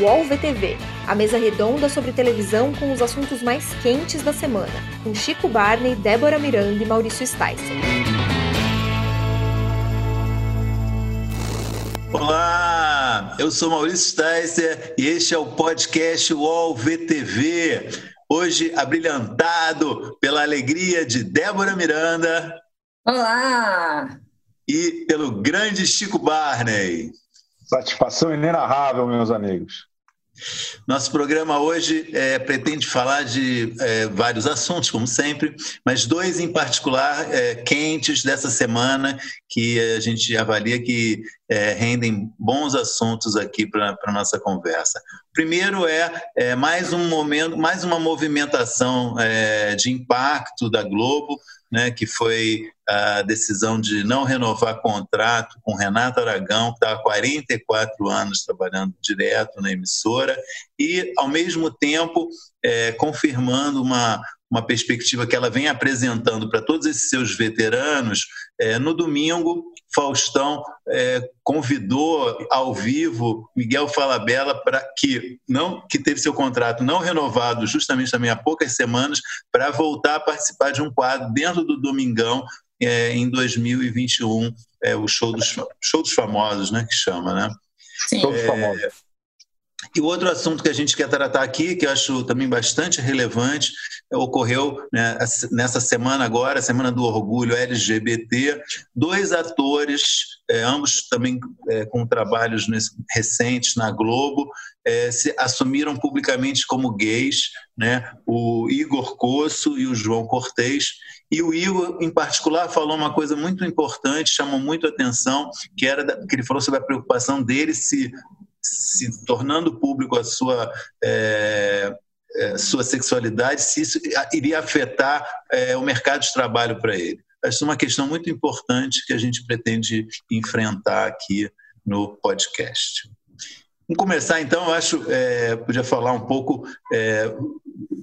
UOL VTV, a mesa redonda sobre televisão com os assuntos mais quentes da semana, com Chico Barney, Débora Miranda e Maurício Sticer. Olá, eu sou Maurício Sticer e este é o podcast UOL VTV. Hoje abrilhantado pela alegria de Débora Miranda. Olá! E pelo grande Chico Barney. Satisfação inenarrável, meus amigos. Nosso programa hoje é, pretende falar de é, vários assuntos, como sempre, mas dois em particular é, quentes dessa semana que a gente avalia que é, rendem bons assuntos aqui para a nossa conversa. Primeiro é, é, mais um momento, mais uma movimentação é, de impacto da Globo né, que foi a decisão de não renovar contrato com Renato Aragão, que estava há 44 anos trabalhando direto na emissora, e, ao mesmo tempo, é, confirmando uma, uma perspectiva que ela vem apresentando para todos esses seus veteranos. É, no domingo, Faustão é, convidou ao vivo Miguel Falabella para que não que teve seu contrato não renovado justamente também há poucas semanas para voltar a participar de um quadro dentro do Domingão é, em 2021, é, o show dos, show dos famosos, né, que chama, né? Sim. Show dos famosos. E o outro assunto que a gente quer tratar aqui, que eu acho também bastante relevante, ocorreu né, nessa semana agora, Semana do Orgulho LGBT, dois atores, é, ambos também é, com trabalhos recentes na Globo, é, se assumiram publicamente como gays, né, o Igor Cosso e o João Cortez, e o Igor, em particular, falou uma coisa muito importante, chamou muito a atenção, que era que ele falou sobre a preocupação dele se se tornando público a sua é, é, sua sexualidade, se isso iria afetar é, o mercado de trabalho para ele. Acho uma questão muito importante que a gente pretende enfrentar aqui no podcast. Vamos começar então, eu acho, é, podia falar um pouco, é,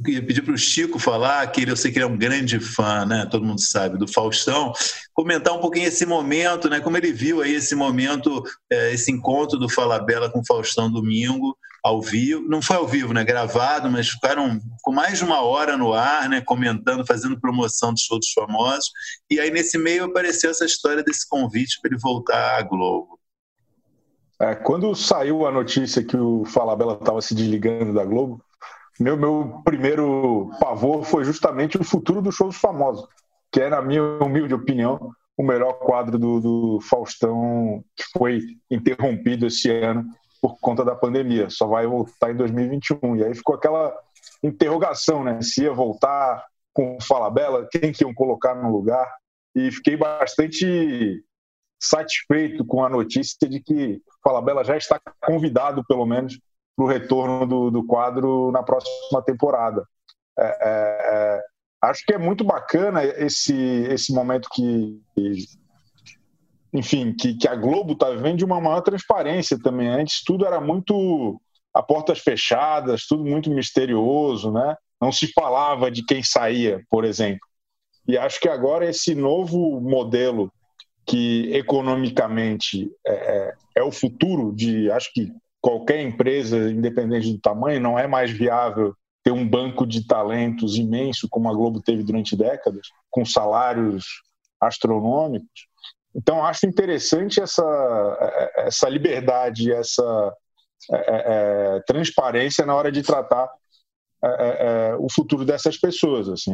pedir para o Chico falar, que ele, eu sei que ele é um grande fã, né? Todo mundo sabe, do Faustão, comentar um pouquinho esse momento, né? Como ele viu aí esse momento, é, esse encontro do Fala Bela com o Faustão domingo, ao vivo, não foi ao vivo, né? Gravado, mas ficaram com mais de uma hora no ar, né? Comentando, fazendo promoção dos famosos. E aí nesse meio apareceu essa história desse convite para ele voltar à Globo. É, quando saiu a notícia que o Falabella estava se desligando da Globo, meu, meu primeiro pavor foi justamente o futuro do show dos famosos, que é, na minha humilde opinião, o melhor quadro do, do Faustão que foi interrompido esse ano por conta da pandemia. Só vai voltar em 2021. E aí ficou aquela interrogação, né? Se ia voltar com o Falabella, quem que iam colocar no lugar. E fiquei bastante satisfeito com a notícia de que Falabella já está convidado, pelo menos, para o retorno do, do, quadro na próxima temporada. É, é, é, acho que é muito bacana esse, esse momento que, enfim, que, que a Globo está vivendo de uma maior transparência também. Antes tudo era muito a portas fechadas, tudo muito misterioso, né? Não se falava de quem saía, por exemplo. E acho que agora esse novo modelo que economicamente é, é, é, o futuro de, acho que qualquer empresa, independente do tamanho, não é mais viável ter um banco de talentos imenso como a Globo teve durante décadas, com salários astronômicos. Então, acho interessante essa, é, essa liberdade, essa é, é, transparência na hora de tratar é, o futuro dessas pessoas. Assim,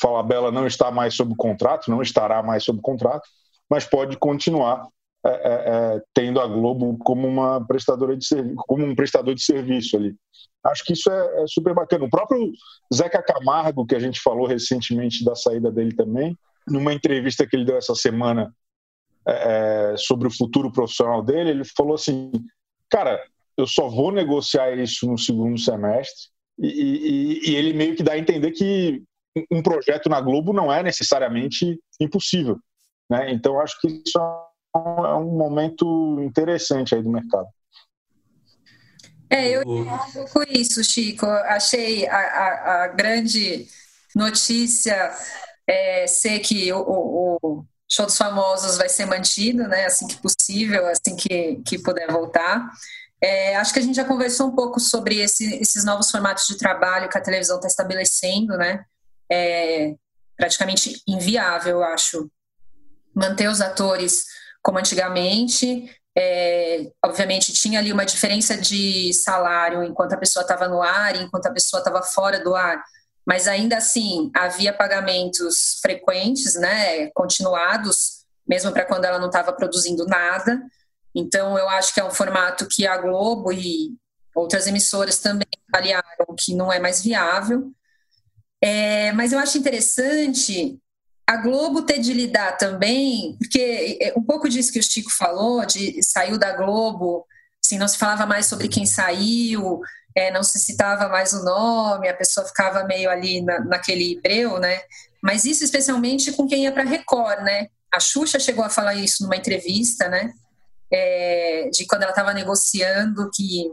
Falabella não está mais sob contrato, não estará mais sob contrato, mas pode continuar é, é, é, tendo a Globo como uma prestadora de como um prestador de serviço ali. Acho que isso é, é, super bacana. O próprio Zeca Camargo, que a gente falou recentemente da saída dele também, numa entrevista que ele deu essa semana é, é, sobre o futuro profissional dele, ele falou assim: cara, eu só vou negociar isso no segundo semestre. E, e, e ele meio que dá a entender que um projeto na Globo não é necessariamente impossível. Né? Então, acho que isso é um momento interessante aí do mercado. É, eu com isso, Chico. Achei a, a, a grande notícia é, ser que o, o, o, show dos famosos vai ser mantido, né? Assim que possível, assim que, que puder voltar. É, acho que a gente já conversou um pouco sobre esse, esses novos formatos de trabalho que a televisão está estabelecendo, né? É praticamente inviável, eu acho, manter os atores como antigamente. É, obviamente tinha ali uma diferença de salário enquanto a pessoa estava no ar e enquanto a pessoa estava fora do ar, mas ainda assim havia pagamentos frequentes, né, continuados, mesmo para quando ela não estava produzindo nada. Então eu acho que é um formato que a Globo e outras emissoras também avaliaram que não é mais viável. É, mas eu acho interessante a Globo ter de lidar também, porque é um pouco disso que o Chico falou, de saiu da Globo, assim, não se falava mais sobre quem saiu, é, não se citava mais o nome, a pessoa ficava meio ali na, naquele breu, né? Mas isso especialmente com quem ia para Record, né? A Xuxa chegou a falar isso numa entrevista, né? É, de quando ela estava negociando que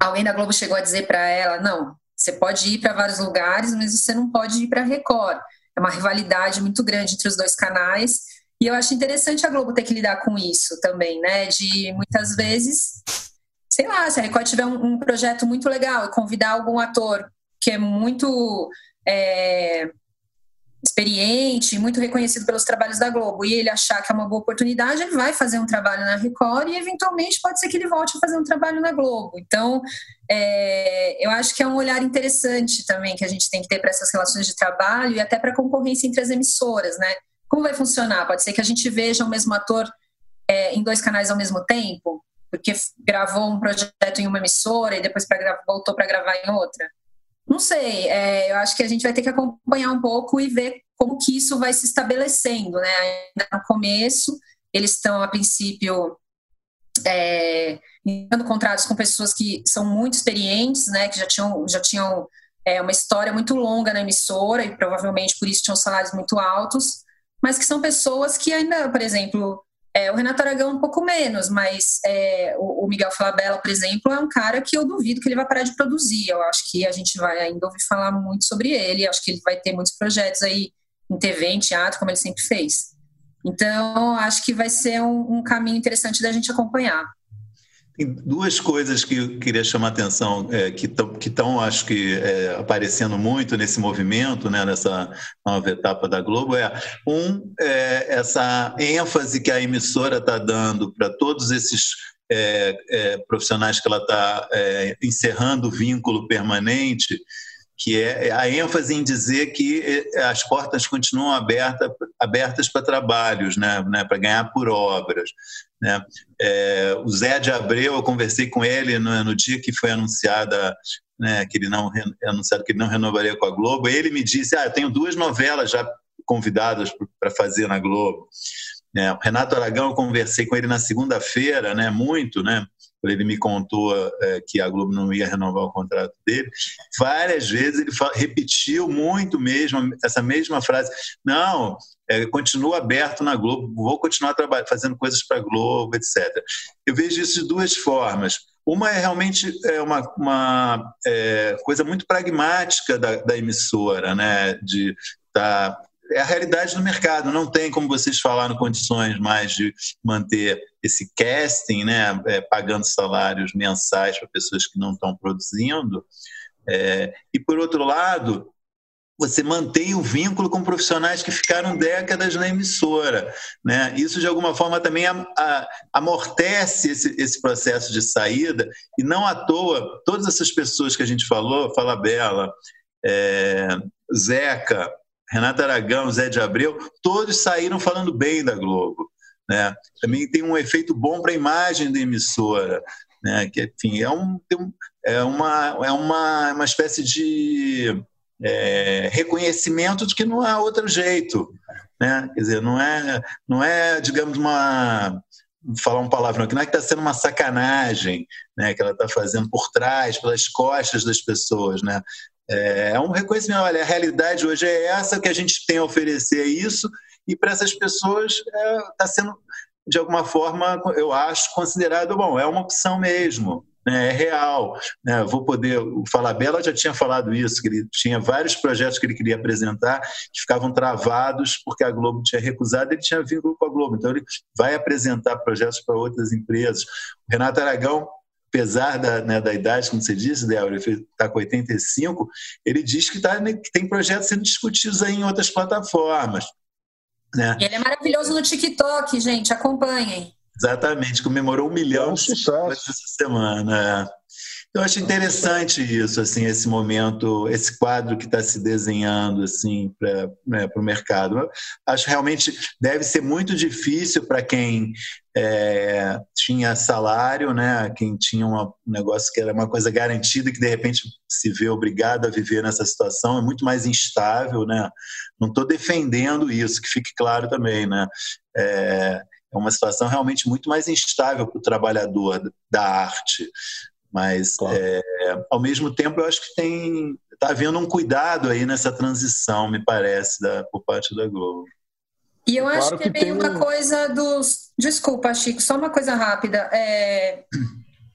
alguém da Globo chegou a dizer para ela, não, você pode ir para vários lugares, mas você não pode ir para Record é uma rivalidade muito grande entre os dois canais. E eu acho interessante a Globo ter que lidar com isso também, né? De muitas vezes, sei lá, se a Record tiver um, um projeto muito legal e convidar algum ator que é muito é, experiente, muito reconhecido pelos trabalhos da Globo, e ele achar que é uma boa oportunidade, ele vai fazer um trabalho na Record e eventualmente pode ser que ele volte a fazer um trabalho na Globo. Então, é, eu acho que é um olhar interessante também que a gente tem que ter para essas relações de trabalho e até para a concorrência entre as emissoras, né? Como vai funcionar? Pode ser que a gente veja o mesmo ator é, em dois canais ao mesmo tempo, porque gravou um projeto em uma emissora e depois pra, voltou para gravar em outra. Não sei, é, eu acho que a gente vai ter que acompanhar um pouco e ver como que isso vai se estabelecendo, né? Ainda no começo, eles estão, a princípio, é, contratos com pessoas que são muito experientes, né? Que já tinham, já tinham é, uma história muito longa na emissora e provavelmente por isso tinham salários muito altos, mas que são pessoas que ainda, por exemplo, é, o Renato Aragão um pouco menos, mas é, o, o, Miguel Falabella, por exemplo, é um cara que eu duvido que ele vai parar de produzir. Eu acho que a gente vai ainda ouvir falar muito sobre ele. Eu acho que ele vai ter muitos projetos aí em TV, em teatro, como ele sempre fez. Então, acho que vai ser um, um caminho interessante da gente acompanhar. Tem duas coisas que eu queria chamar a atenção, é, que estão, acho que, é, aparecendo muito nesse movimento, né, nessa nova etapa da Globo, é, um, é, essa ênfase que a emissora está dando para todos esses é, é, profissionais que ela está é, encerrando o vínculo permanente, que é a ênfase em dizer que as portas continuam abertas, abertas para trabalhos, né, né, para ganhar por obras. Né? É, o Zé de Abreu, eu conversei com ele no, no dia que foi anunciada, né, que ele não anunciado que ele não renovaria com a Globo. Ele me disse: "Ah, eu tenho duas novelas já convidadas para fazer na Globo". É, o Renato Aragão, eu conversei com ele na segunda-feira, né, muito, né? Ele me contou é, que a Globo não ia renovar o contrato dele. Várias vezes ele repetiu muito mesmo essa mesma frase. Não, é, continuo aberto na Globo, vou continuar fazendo coisas para a Globo, etc. Eu vejo isso de duas formas. Uma é realmente é uma, uma é, coisa muito pragmática da, da emissora, né? De tá, é a realidade do mercado. Não tem, como vocês falaram, condições mais de manter esse casting, né? É, pagando salários mensais para pessoas que não estão produzindo. É, e por outro lado, você mantém o vínculo com profissionais que ficaram décadas na emissora. Né? Isso, de alguma forma, também amortece esse, esse, processo de saída, e não à toa, todas essas pessoas que a gente falou, Fala Bela, é, Zeca, Renata Aragão, Zé de Abreu, todos saíram falando bem da Globo. Né? Também tem um efeito bom para a imagem da emissora. Né? Que, enfim, é, um, é, uma, é uma, uma espécie de é, reconhecimento de que não há outro jeito. Né? Quer dizer, não é, não é digamos, uma. Falar um palavrão que não é que está sendo uma sacanagem né, que ela está fazendo por trás, pelas costas das pessoas. Né? É, é um reconhecimento. Olha, a realidade hoje é essa, que a gente tem a oferecer é isso, e para essas pessoas está é, sendo, de alguma forma, eu acho, considerado bom, é uma opção mesmo. Né, é real. Né? Vou poder. O Falabella já tinha falado isso, que ele tinha vários projetos que ele queria apresentar que ficavam travados porque a Globo tinha recusado, ele tinha vínculo com a Globo. Então, ele vai apresentar projetos para outras empresas. O Renato Aragão apesar da, né, da idade, como você disse, Débora, ele está com 85, ele diz que, tá, que tem projetos sendo discutidos aí em outras plataformas. Né? Ele é maravilhoso no TikTok, gente, acompanhem. Exatamente, comemorou um milhão é um sucesso. essa semana. É. Eu acho interessante isso, assim, esse momento, esse quadro que está se desenhando assim para né, o mercado. Eu acho realmente deve ser muito difícil para quem é, tinha salário, né? Quem tinha um negócio que era uma coisa garantida que de repente se vê obrigado a viver nessa situação é muito mais instável, né? Não estou defendendo isso, que fique claro também, né? É, é uma situação realmente muito mais instável para o trabalhador da arte. Mas, claro. é, ao mesmo tempo, eu acho que tem está havendo um cuidado aí nessa transição, me parece, da, por parte da Globo. E eu claro acho que, que é meio tem... uma coisa dos. Desculpa, Chico, só uma coisa rápida. É...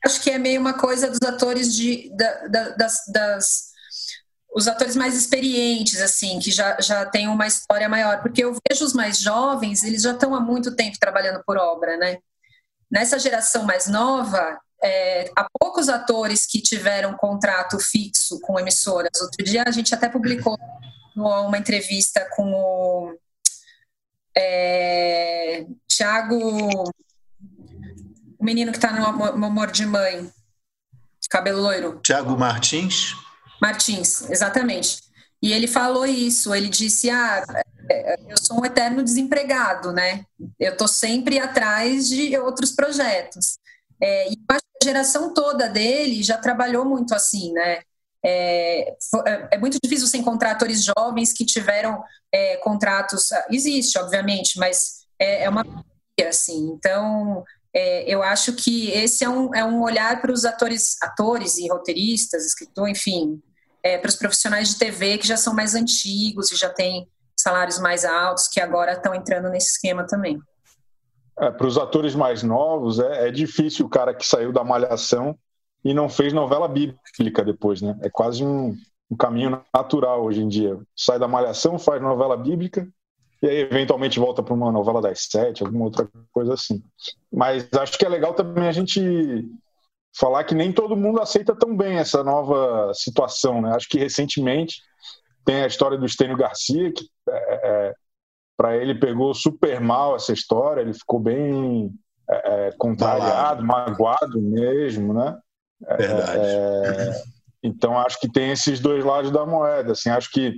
Acho que é meio uma coisa dos atores de, da, da, das, das, os atores mais experientes, assim, que já, já têm uma história maior. Porque eu vejo os mais jovens, eles já estão há muito tempo trabalhando por obra, né? Nessa geração mais nova, é, há poucos atores que tiveram contrato fixo com emissoras. Outro dia a gente até publicou uma entrevista com o é, Tiago, o menino que está no Amor de Mãe, cabelo loiro. Tiago Martins? Martins, exatamente. E ele falou isso, ele disse, ah, eu sou um eterno desempregado, né? Eu estou sempre atrás de outros projetos. É, e acho que a geração toda dele já trabalhou muito assim, né? É, é, é muito difícil você encontrar atores jovens que tiveram é, contratos. Ah, existe, obviamente, mas é, é uma assim. Então, é, eu acho que esse é um, é um olhar para os atores, atores e roteiristas, escritor, enfim, é, para os profissionais de TV que já são mais antigos e já têm salários mais altos, que agora estão entrando nesse esquema também. É, para os atores mais novos, é, é, difícil o cara que saiu da malhação e não fez novela bíblica depois, né? É quase um, um caminho natural hoje em dia. Sai da malhação, faz novela bíblica e aí eventualmente volta para uma novela das sete, alguma outra coisa assim. Mas acho que é legal também a gente falar que nem todo mundo aceita tão bem essa nova situação, né? Acho que recentemente tem a história do Estênio Garcia, que é, é para ele pegou super mal essa história, ele ficou bem é, é contrariado, magoado mesmo, né? É, Verdade. É, então acho que tem esses dois lados da moeda. Assim, acho que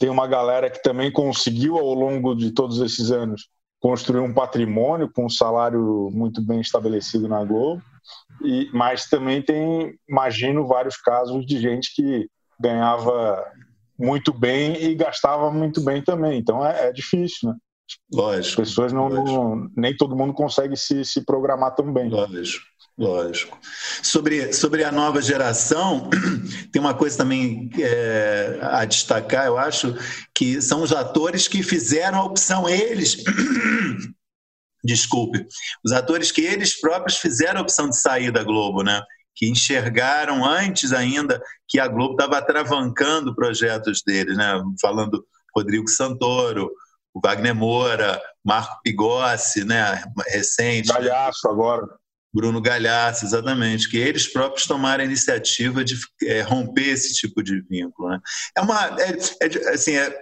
tem uma galera que também conseguiu ao longo de todos esses anos construir um patrimônio com um salário muito bem estabelecido na Globo, e, mas também tem, imagino, vários casos de gente que ganhava muito bem e gastava muito bem também. Então é, é difícil, né? Lógico. As pessoas não, lógico. não, nem todo mundo consegue se, se programar tão bem. Lógico. Lógico. Sobre, sobre a nova geração, tem uma coisa também é, a destacar, eu acho, que são os atores que fizeram a opção, eles. Desculpe, os atores que eles próprios fizeram a opção de sair da Globo, né? que enxergaram antes ainda que a Globo estava atravancando projetos deles, né? falando Rodrigo Santoro, o Wagner Moura, Marco Pigossi, né? recente. Galhaço agora. Bruno Galhaço, exatamente, que eles próprios tomaram a iniciativa de é, romper esse tipo de vínculo. Né? É uma, é, é, assim, é,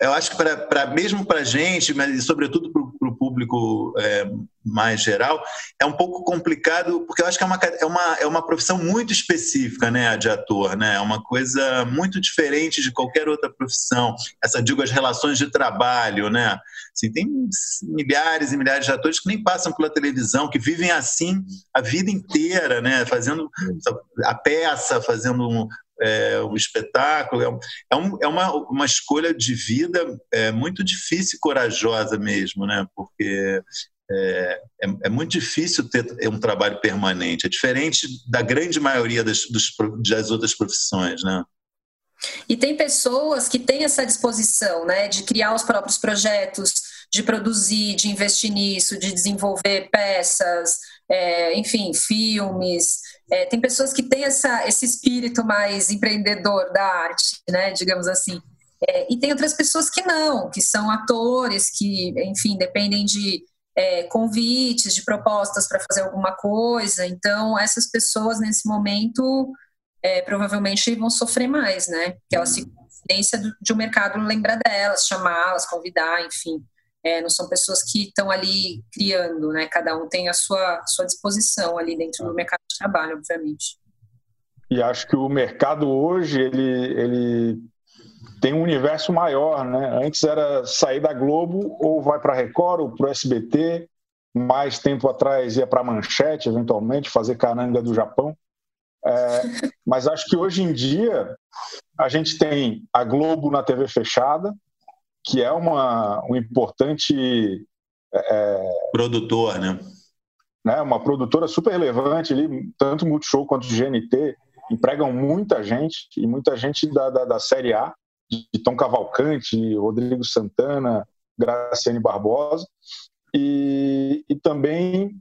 eu acho que para mesmo para a gente, mas sobretudo para o público é, mais geral, é um pouco complicado, porque eu acho que é uma, é uma, é uma profissão muito específica, né, a de ator, né? É uma coisa muito diferente de qualquer outra profissão. Essa, digo, as relações de trabalho, né? Assim, tem milhares e milhares de atores que nem passam pela televisão, que vivem assim a vida inteira, né? Fazendo a peça, fazendo é, o espetáculo. É, um, é uma, uma escolha de vida é, muito difícil e corajosa mesmo, né? Porque é, é, é, muito difícil ter um trabalho permanente. É diferente da grande maioria das, dos, das outras profissões, né? E tem pessoas que têm essa disposição, né, de criar os próprios projetos, de produzir, de investir nisso, de desenvolver peças, é, enfim, filmes. É, tem pessoas que têm essa, esse espírito mais empreendedor da arte, né, digamos assim. É, e tem outras pessoas que não, que são atores, que, enfim, dependem de é, convites, de propostas para fazer alguma coisa. Então, essas pessoas, nesse momento, é, provavelmente vão sofrer mais, né? Porque elas se consciência de um mercado lembrar delas, chamá-las, convidar, enfim. É, não são pessoas que estão ali criando, né? Cada um tem a sua, sua disposição ali dentro do mercado de trabalho, obviamente. E acho que o mercado hoje ele, ele tem um universo maior, né? Antes era sair da Globo ou vai para a Record ou para o SBT. Mais tempo atrás ia para a Manchete, eventualmente, fazer caranga do Japão. É, mas acho que hoje em dia a gente tem a Globo na TV fechada, que é uma, um importante. É, Produtor, né? né? Uma produtora super relevante ali, tanto Multishow quanto GNT, empregam muita gente, e muita gente da, da, da Série A, de Tom Cavalcante, Rodrigo Santana, Graciane Barbosa, e, e também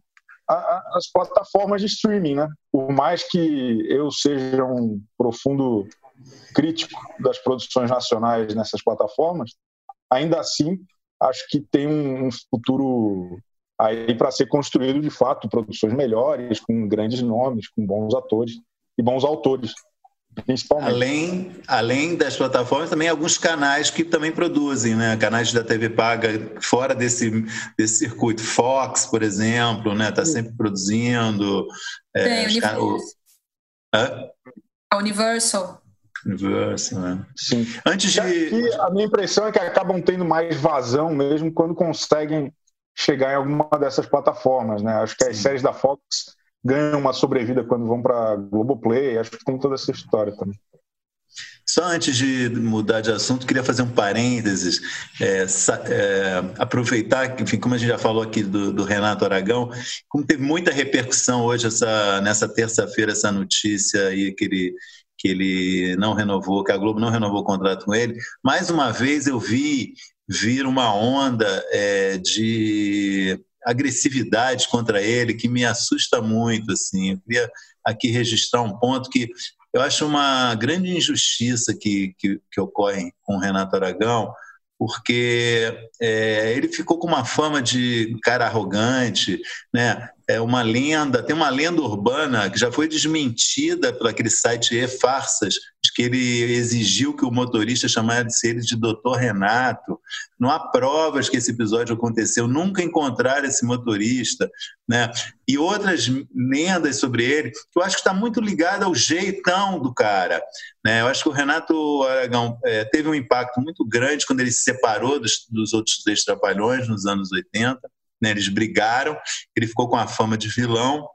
a, as plataformas de streaming, né? Por mais que eu seja um profundo crítico das produções nacionais nessas plataformas, ainda assim acho que tem um futuro aí para ser construído de fato produções melhores, com grandes nomes, com bons atores e bons autores principalmente. Além, além das plataformas, também alguns canais que também produzem, né? Canais da TV paga fora desse, desse circuito. Fox, por exemplo, né? Está sempre produzindo. É, Tem, can... o... A Universal. Universal, né? Sim. Antes de. a minha impressão é que acabam tendo mais vazão mesmo quando conseguem chegar em alguma dessas plataformas, né? Acho que Sim. as séries da Fox ganham uma sobrevida quando vão para Globoplay. Acho que tem toda essa história também. Só antes de mudar de assunto, queria fazer um parênteses, é, é, aproveitar, enfim, como a gente já falou aqui do, do, Renato Aragão, como teve muita repercussão hoje, essa, nessa terça-feira, essa notícia aí que ele, que ele não renovou, que a Globo não renovou o contrato com ele, mais uma vez eu vi vir uma onda é, de agressividade contra ele que me assusta muito. Assim. Eu queria aqui registrar um ponto que eu acho uma grande injustiça que, que, que ocorre com o Renato Aragão, porque é, ele ficou com uma fama de cara arrogante, né? É uma lenda, tem uma lenda urbana que já foi desmentida por aquele site E-Farsas, que ele exigiu que o motorista chamasse ele de Doutor Renato. Não há provas que esse episódio aconteceu, nunca encontraram esse motorista, né? E outras lendas sobre ele, que eu acho que está muito ligada ao jeitão do cara, né? Eu acho que o Renato Aragão é, teve um impacto muito grande quando ele se separou dos, dos outros três trapalhões nos anos 80 né? Eles brigaram, ele ficou com a fama de vilão,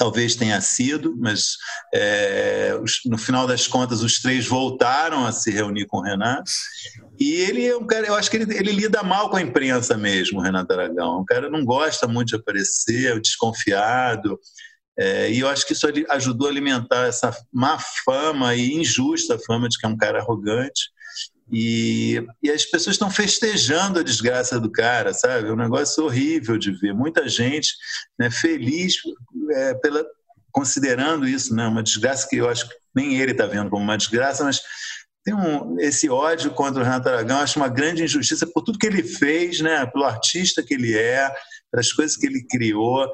talvez tenha sido, mas é, no final das contas os três voltaram a se reunir com o Renato. E ele é um cara, eu acho que ele, ele lida mal com a imprensa mesmo, o Renato Aragão. Um cara não gosta muito de aparecer, é desconfiado. É, e eu acho que isso ajudou a alimentar essa má fama e injusta fama de que é um cara arrogante. E, e as pessoas estão festejando a desgraça do cara, sabe? É um negócio horrível de ver. Muita gente né, feliz é, pela, considerando isso, né, uma desgraça que eu acho que nem ele está vendo como uma desgraça, mas tem um, esse ódio contra o Renato Aragão, acho uma grande injustiça por tudo que ele fez, né, pelo artista que ele é, pelas coisas que ele criou.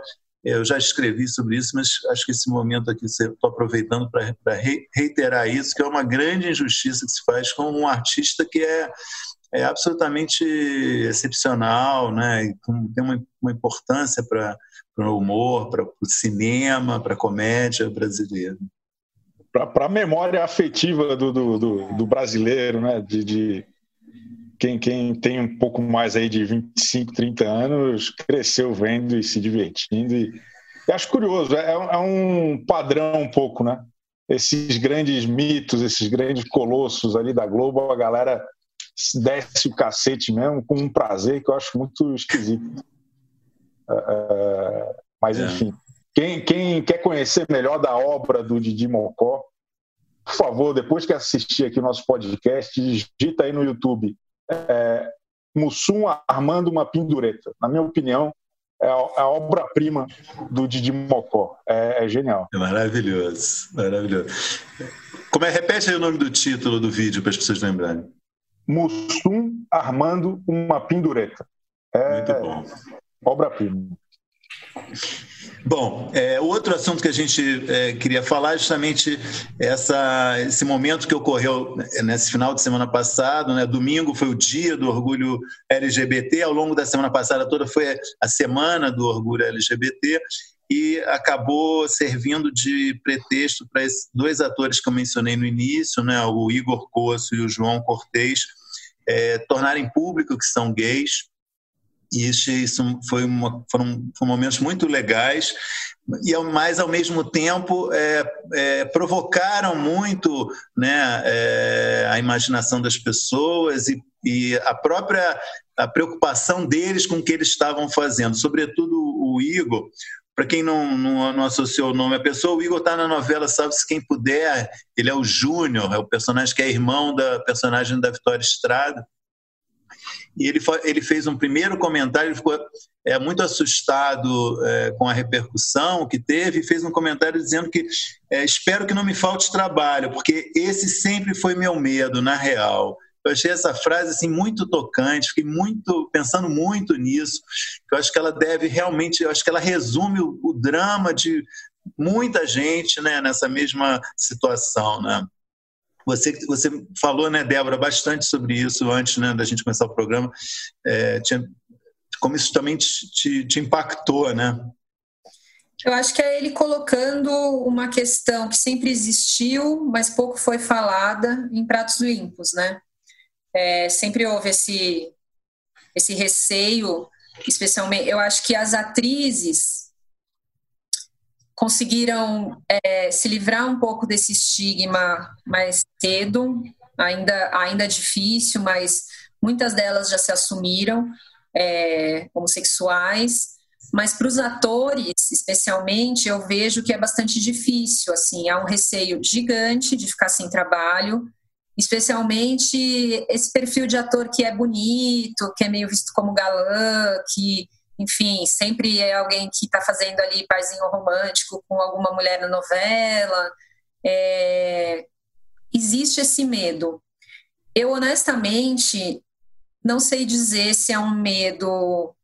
Eu já escrevi sobre isso, mas acho que esse momento aqui estou aproveitando para reiterar isso, que é uma grande injustiça que se faz com um artista que é, é absolutamente excepcional, né? Tem uma, uma importância para o humor, para o cinema, para a comédia brasileira. Para a memória afetiva do, do, do, do brasileiro, né? de, de quem, quem tem um pouco mais aí de 25, 30 anos, cresceu vendo e se divertindo. E, acho curioso, é, é, um padrão um pouco, né? Esses grandes mitos, esses grandes colossos ali da Globo, a galera desce o cacete mesmo com um prazer que eu acho muito esquisito. Uh, mas, é. enfim, quem, quem quer conhecer melhor da obra do Didi Mocó, por favor, depois que assistir aqui o nosso podcast, digita aí no YouTube é, Mussum armando uma pendureta. Na minha opinião, é a, é a obra-prima do Didi Mocó. É, é, genial. É maravilhoso, maravilhoso. Como é, repete aí o nome do título do vídeo para as pessoas lembrarem. Mussum armando uma pendureta. É, Muito bom. Obra-prima. Bom, é, outro assunto que a gente é, queria falar é justamente essa, esse momento que ocorreu nesse final de semana passado. Né? Domingo foi o dia do orgulho LGBT, ao longo da semana passada toda foi a semana do orgulho LGBT e acabou servindo de pretexto para esses dois atores que eu mencionei no início, né? o Igor Coço e o João Cortez, é, tornarem público que são gays e isso, isso foi uma, foram, foram, momentos muito legais e mas ao mesmo tempo é, é, provocaram muito né, é, a imaginação das pessoas e, e, a própria a preocupação deles com o que eles estavam fazendo, sobretudo o Igor. Para quem não, não, não, associou o nome à pessoa, o Igor está na novela Salve-se Quem Puder. Ele é o Júnior, é o personagem que é irmão da personagem da Vitória Estrada e ele, ele fez um primeiro comentário, ele ficou é, muito assustado é, com a repercussão que teve, e fez um comentário dizendo que é, espero que não me falte trabalho, porque esse sempre foi meu medo, na real. Eu achei essa frase assim muito tocante, fiquei muito pensando muito nisso. Eu acho que ela deve realmente, eu acho que ela resume o, o drama de muita gente, né, nessa mesma situação, né? Você, você falou, né, Débora, bastante sobre isso antes né, da gente começar o programa. É, tinha, como isso também te, te, te impactou, né? Eu acho que é ele colocando uma questão que sempre existiu, mas pouco foi falada em pratos limpos, né? É, sempre houve esse, esse receio, especialmente. Eu acho que as atrizes conseguiram é, se livrar um pouco desse estigma mais cedo, ainda, ainda difícil, mas muitas delas já se assumiram é, homossexuais. Mas para os atores, especialmente, eu vejo que é bastante difícil. Assim, há um receio gigante de ficar sem trabalho, especialmente esse perfil de ator que é bonito, que é meio visto como galã, que enfim, sempre é alguém que está fazendo ali parzinho romântico com alguma mulher na novela. É, existe esse medo. Eu, honestamente, não sei dizer se é um medo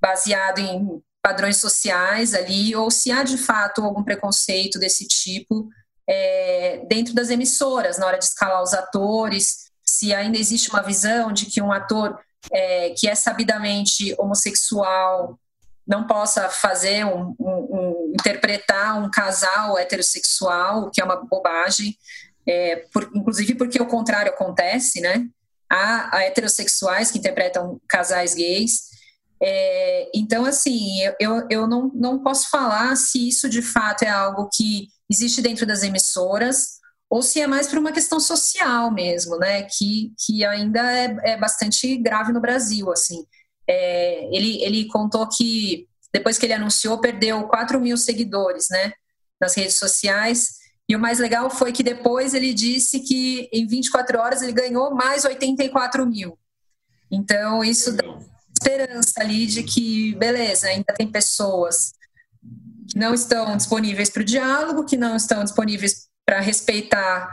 baseado em padrões sociais ali ou se há de fato algum preconceito desse tipo é, dentro das emissoras na hora de escalar os atores, se ainda existe uma visão de que um ator é, que é sabidamente homossexual não possa fazer um, um, um, interpretar um casal heterossexual, que é uma bobagem, é, por, inclusive porque o contrário acontece, né? Há, há heterossexuais que interpretam casais gays. É, então, assim, eu, eu não, não posso falar se isso de fato é algo que existe dentro das emissoras ou se é mais por uma questão social mesmo, né, que, que ainda é, é bastante grave no Brasil, assim. É, ele, ele contou que depois que ele anunciou, perdeu 4 mil seguidores, né, nas redes sociais, e o mais legal foi que depois ele disse que em 24 horas ele ganhou mais 84 mil. Então, isso dá esperança ali de que, beleza, ainda tem pessoas que não estão disponíveis para o diálogo, que não estão disponíveis para respeitar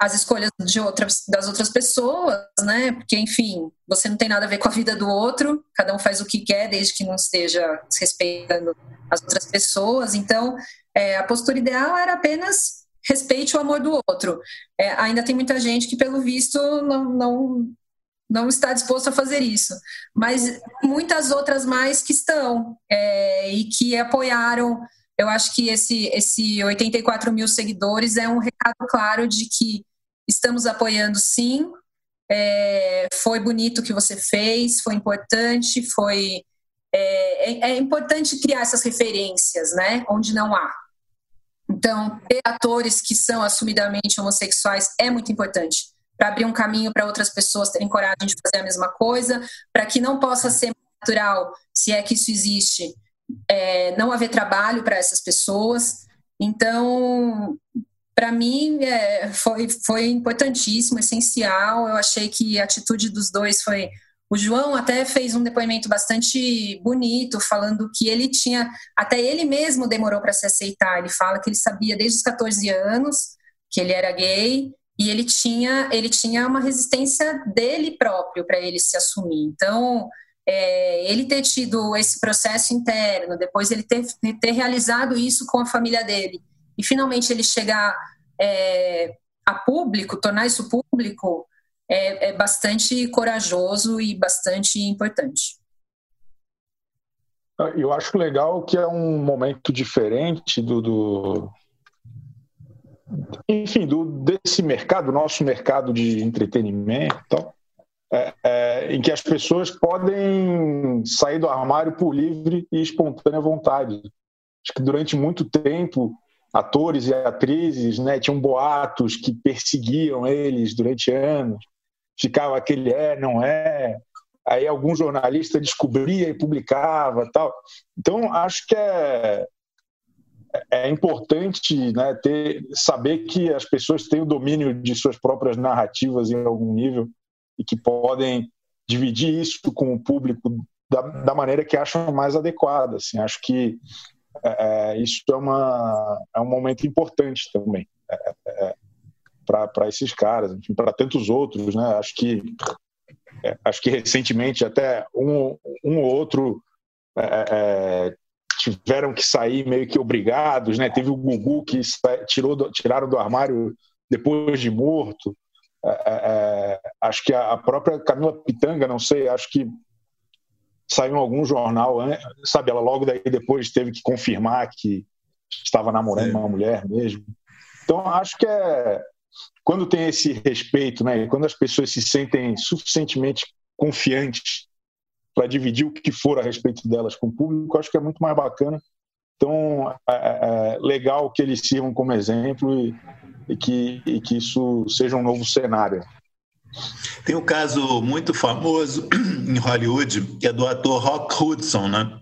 as escolhas de outras, das outras pessoas, né? Porque, enfim, você não tem nada a ver com a vida do outro, cada um faz o que quer, desde que não esteja respeitando as outras pessoas. Então, é, a postura ideal era apenas respeite o amor do outro. É, ainda tem muita gente que, pelo visto, não, não, não está disposto a fazer isso, mas muitas outras mais que estão é, e que apoiaram eu acho que esse, esse 84 mil seguidores é um recado claro de que estamos apoiando sim. É, foi bonito o que você fez, foi importante, foi é, é, é, importante criar essas referências, né? Onde não há. Então, ter atores que são assumidamente homossexuais é muito importante para abrir um caminho para outras pessoas terem coragem de fazer a mesma coisa, para que não possa ser natural, se é que isso existe, é, não haver trabalho para essas pessoas. Então, para mim, é, foi, foi importantíssimo, essencial. Eu achei que a atitude dos dois foi O João até fez um depoimento bastante bonito, falando que ele tinha, até ele mesmo demorou para se aceitar. Ele fala que ele sabia desde os 14 anos que ele era gay e ele tinha, ele tinha uma resistência dele próprio para ele se assumir. Então, é, ele ter tido esse processo interno, depois ele ter, ter realizado isso com a família dele, e finalmente ele chegar é, a público, tornar isso público, é, é bastante corajoso e bastante importante. Eu acho legal que é um momento diferente do, do enfim, do, desse mercado, nosso mercado de entretenimento, tal, é, é, em que as pessoas podem sair do armário por livre e espontânea vontade. Acho que durante muito tempo, atores e atrizes né, tinham boatos que perseguiam eles durante anos ficava aquele é, não é. Aí algum jornalista descobria e publicava tal. Então, acho que é, é importante né, ter, saber que as pessoas têm o domínio de suas próprias narrativas em algum nível e que podem dividir isso com o público da, da maneira que acham mais adequada. Assim. Acho que é, é isso é, uma, é um momento importante também. É, é, para esses caras, para tantos outros, né? Acho que é, acho que recentemente até um, um ou outro é, é, tiveram que sair meio que obrigados, né? Teve o Gugu que tirou do, tiraram do armário depois de morto. É, é, é, acho que a, própria Camila Pitanga, não sei, acho que saiu em algum jornal, né? sabe? Ela logo daí depois teve que confirmar que estava namorando Sim. uma mulher mesmo. Então acho que é quando tem esse respeito, né, quando as pessoas se sentem suficientemente confiantes para dividir o que for a respeito delas com o público, acho que é muito mais bacana. Então, é, é, é legal que eles sirvam como exemplo e, e, que, e que isso seja um novo cenário. Tem um caso muito famoso em Hollywood, que é do ator Rock Hudson, né?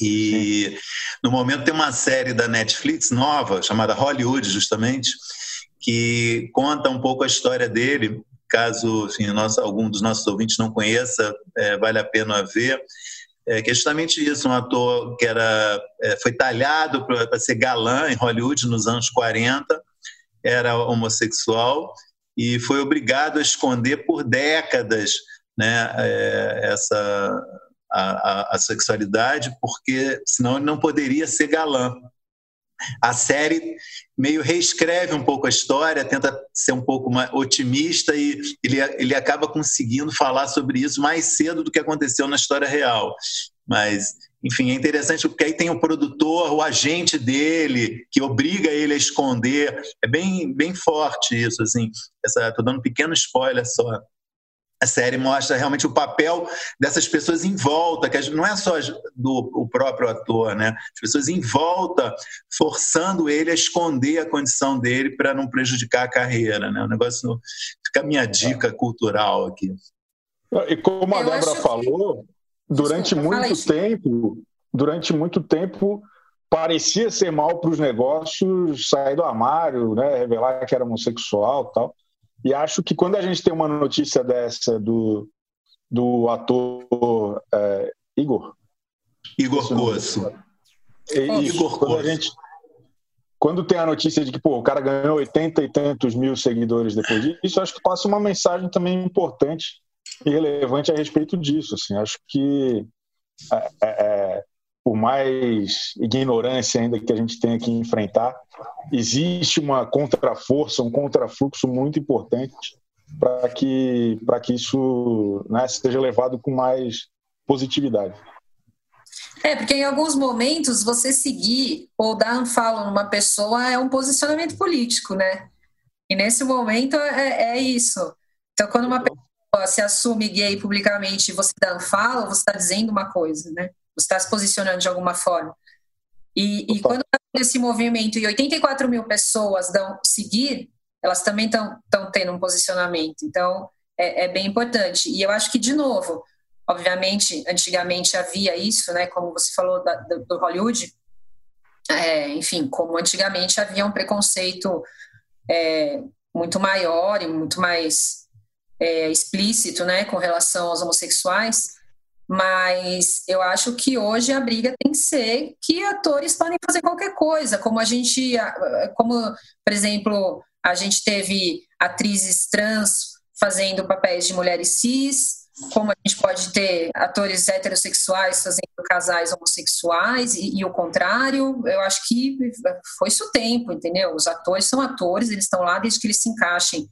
E Sim. no momento tem uma série da Netflix nova, chamada Hollywood, justamente, que conta um pouco a história dele. Caso assim, nosso, algum dos nossos ouvintes não conheça, é, vale a pena ver. É, que é justamente isso, um ator que era, é, foi talhado para ser galã em Hollywood nos anos 40, era homossexual e foi obrigado a esconder por décadas né, é, essa a, a, a, sexualidade, porque senão ele não poderia ser galã. A série meio reescreve um pouco a história, tenta ser um pouco mais otimista e ele, ele acaba conseguindo falar sobre isso mais cedo do que aconteceu na história real. Mas, enfim, é interessante porque aí tem o produtor, o agente dele, que obriga ele a esconder. É bem, bem forte isso, assim. Estou dando um pequeno spoiler só a série mostra realmente o papel dessas pessoas em volta, que não é só do o próprio ator, né? As pessoas em volta forçando ele a esconder a condição dele para não prejudicar a carreira, né? O negócio fica a minha dica cultural aqui. E como a Eu Débora falou, durante Desculpa, muito tempo, durante muito tempo parecia ser mal para os negócios sair do armário, né? Revelar que era homossexual, tal. E acho que quando a gente tem uma notícia dessa do, do ator é, Igor. Igor Coço. Igor quando, a gente, quando tem a notícia de que pô, o cara ganhou 80 e tantos mil seguidores depois disso, acho que passa uma mensagem também importante relevante a respeito disso. Assim. Acho que é, é, é por mais ignorância ainda que a gente tenha que enfrentar, existe uma contraforça, um contrafluxo muito importante para que, que isso né, seja levado com mais positividade. É, porque em alguns momentos você seguir ou dar um falo numa pessoa é um posicionamento político, né? E nesse momento é, é isso. Então, quando uma se assume gay publicamente e você dá um falo, você está dizendo uma coisa, né? Você está se posicionando de alguma forma. E, e quando esse movimento e 84 mil pessoas dão seguir, elas também estão tendo um posicionamento. Então, é, é, bem importante. E eu acho que, de novo, obviamente, antigamente havia isso, né? Como você falou da, do, do, Hollywood. É, enfim, como antigamente havia um preconceito é, muito maior e muito mais é, explícito, né, com relação aos homossexuais, mas eu acho que hoje a briga tem que ser que atores podem fazer qualquer coisa, como a gente, como, por exemplo, a gente teve atrizes trans fazendo papéis de mulheres cis, como a gente pode ter atores heterossexuais fazendo casais homossexuais e, e, o contrário, eu acho que foi isso o tempo, entendeu? Os atores são atores, eles estão lá desde que eles se encaixem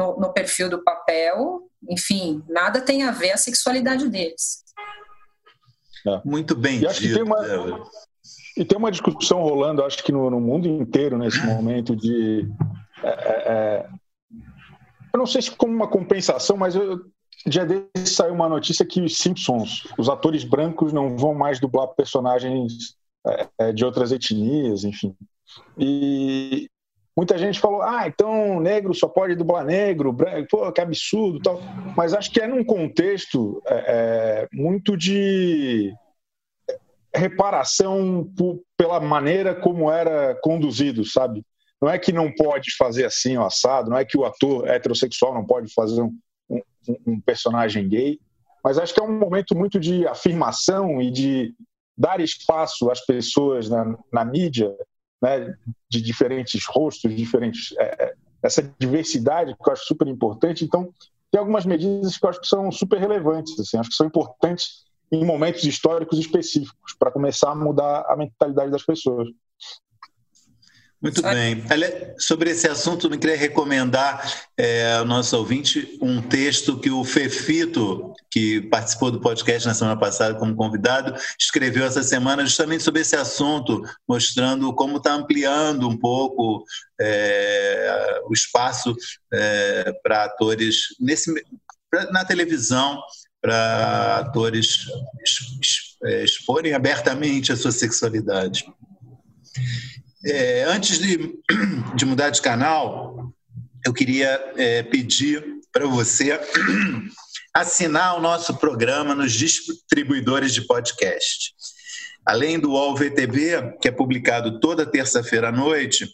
no, no perfil do papel, enfim, nada tem a ver a sexualidade deles. É. Muito bem. E acho que tem uma, e tem uma discussão rolando, acho que no, no mundo inteiro nesse momento de é, é, é eu não sei se como uma compensação, mas eu, dia desse saiu uma notícia que os Simpsons, os atores brancos não vão mais dublar personagens é, é, de outras etnias, enfim. E muita gente falou, ah, então negro só pode dublar negro, branco, pô, que absurdo tal. Mas acho que é num contexto é, é muito de reparação pela maneira como era conduzido, sabe? Não é que não pode fazer assim o assado, não é que o ator heterossexual não pode fazer um, um, um personagem gay, mas acho que é um momento muito de afirmação e de dar espaço às pessoas na, na mídia, né, de diferentes rostos, diferentes é, é, essa diversidade que eu acho super importante. Então, tem algumas medidas que eu acho que são super relevantes, assim, acho que são importantes em momentos históricos específicos para começar a mudar a mentalidade das pessoas. Muito bem. Sobre esse assunto, eu queria recomendar é, ao nosso ouvinte um texto que o Fefito, que participou do podcast na semana passada como convidado, escreveu essa semana justamente sobre esse assunto, mostrando como está ampliando um pouco é, o espaço é, para atores nesse, pra, na televisão, para atores é, exporem abertamente a sua sexualidade. É, antes de, de, mudar de canal, eu queria é, pedir para você assinar o nosso programa nos distribuidores de podcast. Além do UOL VTV, que é publicado toda terça-feira à noite,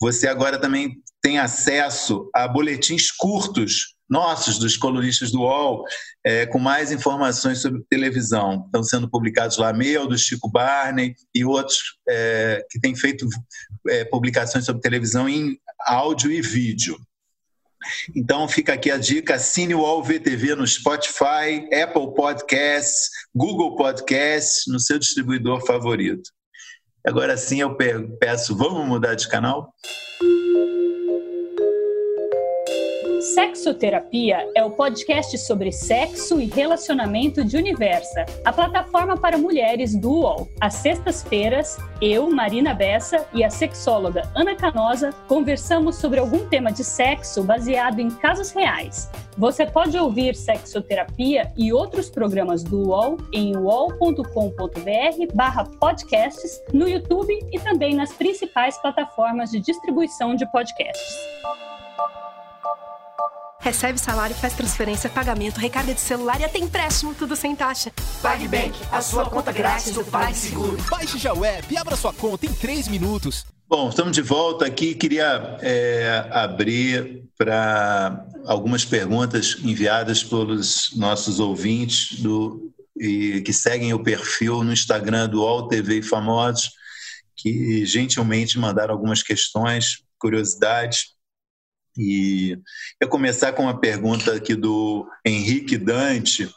você agora também tem acesso a boletins curtos nossos, dos colunistas do UOL, é, com mais informações sobre televisão. Estão sendo publicados lá Meu, do Chico Barney e outros é, que têm feito é, publicações sobre televisão em áudio e vídeo. Então fica aqui a dica, assine o UOL VTV no Spotify, Apple Podcasts, Google Podcasts, no seu distribuidor favorito. Agora sim eu peço, vamos mudar de canal? Sexoterapia é o podcast sobre sexo e relacionamento de Universa, a plataforma para mulheres do UOL. Às sextas-feiras, eu, Marina Bessa e a sexóloga Ana Canosa conversamos sobre algum tema de sexo baseado em casos reais. Você pode ouvir Sexoterapia e outros programas do UOL em uol.com.br barra podcasts, no YouTube e também nas principais plataformas de distribuição de podcasts. Recebe salário, faz transferência, pagamento, recarga de celular e até empréstimo, tudo sem taxa. PagBank, a sua conta grátis do PagSeguro. Baixe já o app e abra sua conta em 3 minutos. Bom, estamos de volta aqui. Queria é, abrir para algumas perguntas enviadas pelos nossos ouvintes do, e, que seguem o perfil no Instagram do All TV Famosos, que gentilmente mandaram algumas questões, curiosidades. E eu começar com uma pergunta aqui do Henrique Dante,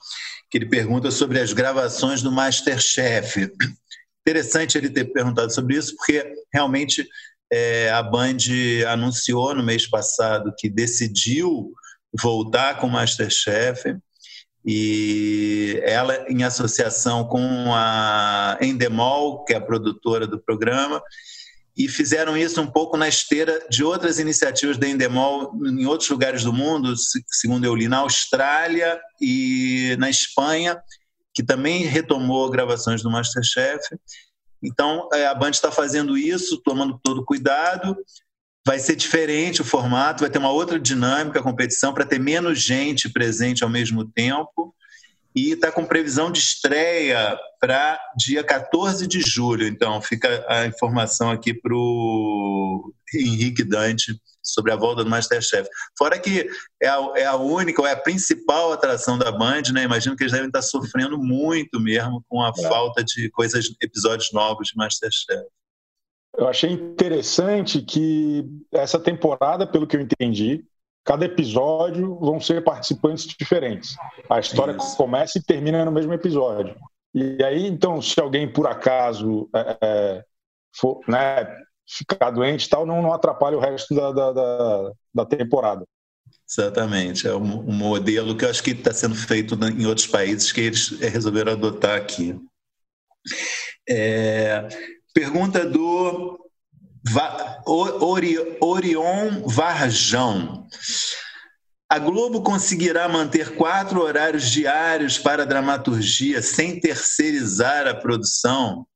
que ele pergunta sobre as gravações do Masterchef. Interessante ele ter perguntado sobre isso, porque realmente é, a Band anunciou no mês passado que decidiu voltar com o Masterchef e ela em associação com a Endemol, que é a produtora do programa, e fizeram isso um pouco na esteira de outras iniciativas da Endemol em outros lugares do mundo, segundo eu li, na Austrália e na Espanha, que também retomou gravações do Masterchef. Então, é, a Band está fazendo isso, tomando todo cuidado. Vai ser diferente o formato, vai ter uma outra dinâmica, a competição, para ter menos gente presente ao mesmo tempo e está com previsão de estreia para dia 14 de julho. Então, fica a informação aqui para o Henrique Dante sobre a volta do Masterchef. Fora que é a, é a única, ou é a principal atração da Band, né? Imagino que eles devem estar sofrendo muito mesmo com a é. falta de coisas, episódios novos de Masterchef. Eu achei interessante que essa temporada, pelo que eu entendi, cada episódio vão ser participantes diferentes. A história Isso. começa e termina no mesmo episódio. E aí, então, se alguém por acaso é, é for, né, ficar doente tal, não, não atrapalha o resto da, da, da, da temporada. Exatamente, é um, um, modelo que eu acho que está sendo feito em outros países que eles resolveram adotar aqui. É, pergunta do Ori, Orion Varjão. A Globo conseguirá manter quatro horários diários para a dramaturgia sem terceirizar a produção?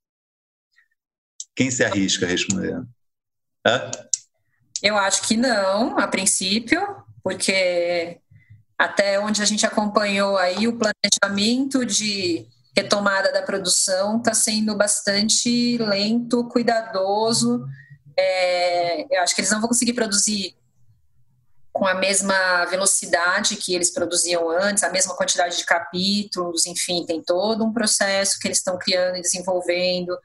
Quem se arrisca a responder? Hã? Eu acho que não, a princípio, porque até onde a gente acompanhou aí o planejamento de retomada da produção está sendo bastante lento, cuidadoso. É, eu acho que eles não vão conseguir produzir com a mesma velocidade que eles produziam antes, a mesma quantidade de capítulos, enfim, tem todo um processo que eles estão criando e desenvolvendo,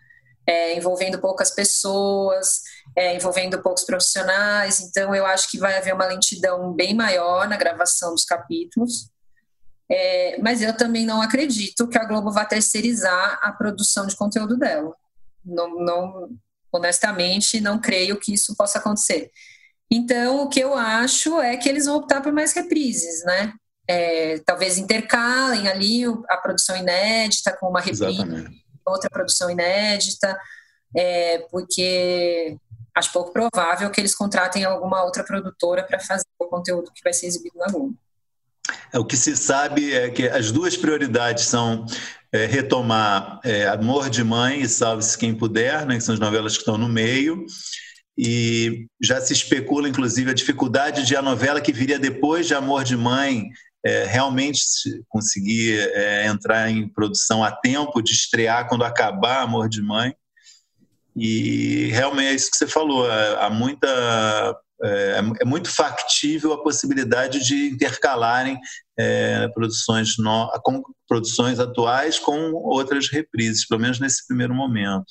é, envolvendo poucas pessoas, é, envolvendo poucos profissionais. Então, eu acho que vai haver uma lentidão bem maior na gravação dos capítulos. É, mas eu também não acredito que a Globo vá terceirizar a produção de conteúdo dela. Não, não, honestamente, não creio que isso possa acontecer. Então, o que eu acho é que eles vão optar por mais reprises, né? É, talvez intercalem ali a produção inédita com uma reprise, outra produção inédita, é, porque acho pouco provável que eles contratem alguma outra produtora para fazer o conteúdo que vai ser exibido na Globo. É, o que se sabe é que as duas prioridades são é, retomar é, Amor de Mãe e Salve-se Quem Puder, né, que são as novelas que estão no meio, e já se especula, inclusive, a dificuldade de a novela que viria depois de Amor de Mãe é, realmente conseguir é, entrar em produção a tempo de estrear quando acabar Amor de Mãe. E realmente é isso que você falou, há muita é, é, muito factível a possibilidade de intercalarem é, produções, no, com produções atuais com outras reprises, pelo menos nesse primeiro momento.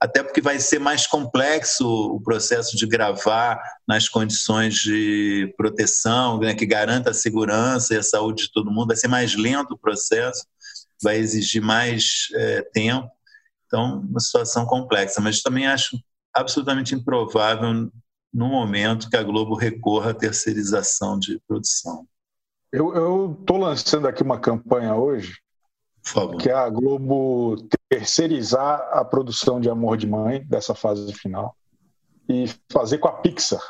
Até porque vai ser mais complexo o processo de gravar nas condições de proteção, né, que garanta a segurança e a saúde de todo mundo. Vai ser mais lento o processo, vai exigir mais é, tempo. Então, uma situação complexa. Mas também acho absolutamente improvável no momento que a Globo recorra à terceirização de produção. Eu estou lançando aqui uma campanha hoje que é a Globo terceirizar a produção de Amor de Mãe dessa fase final e fazer com a Pixar.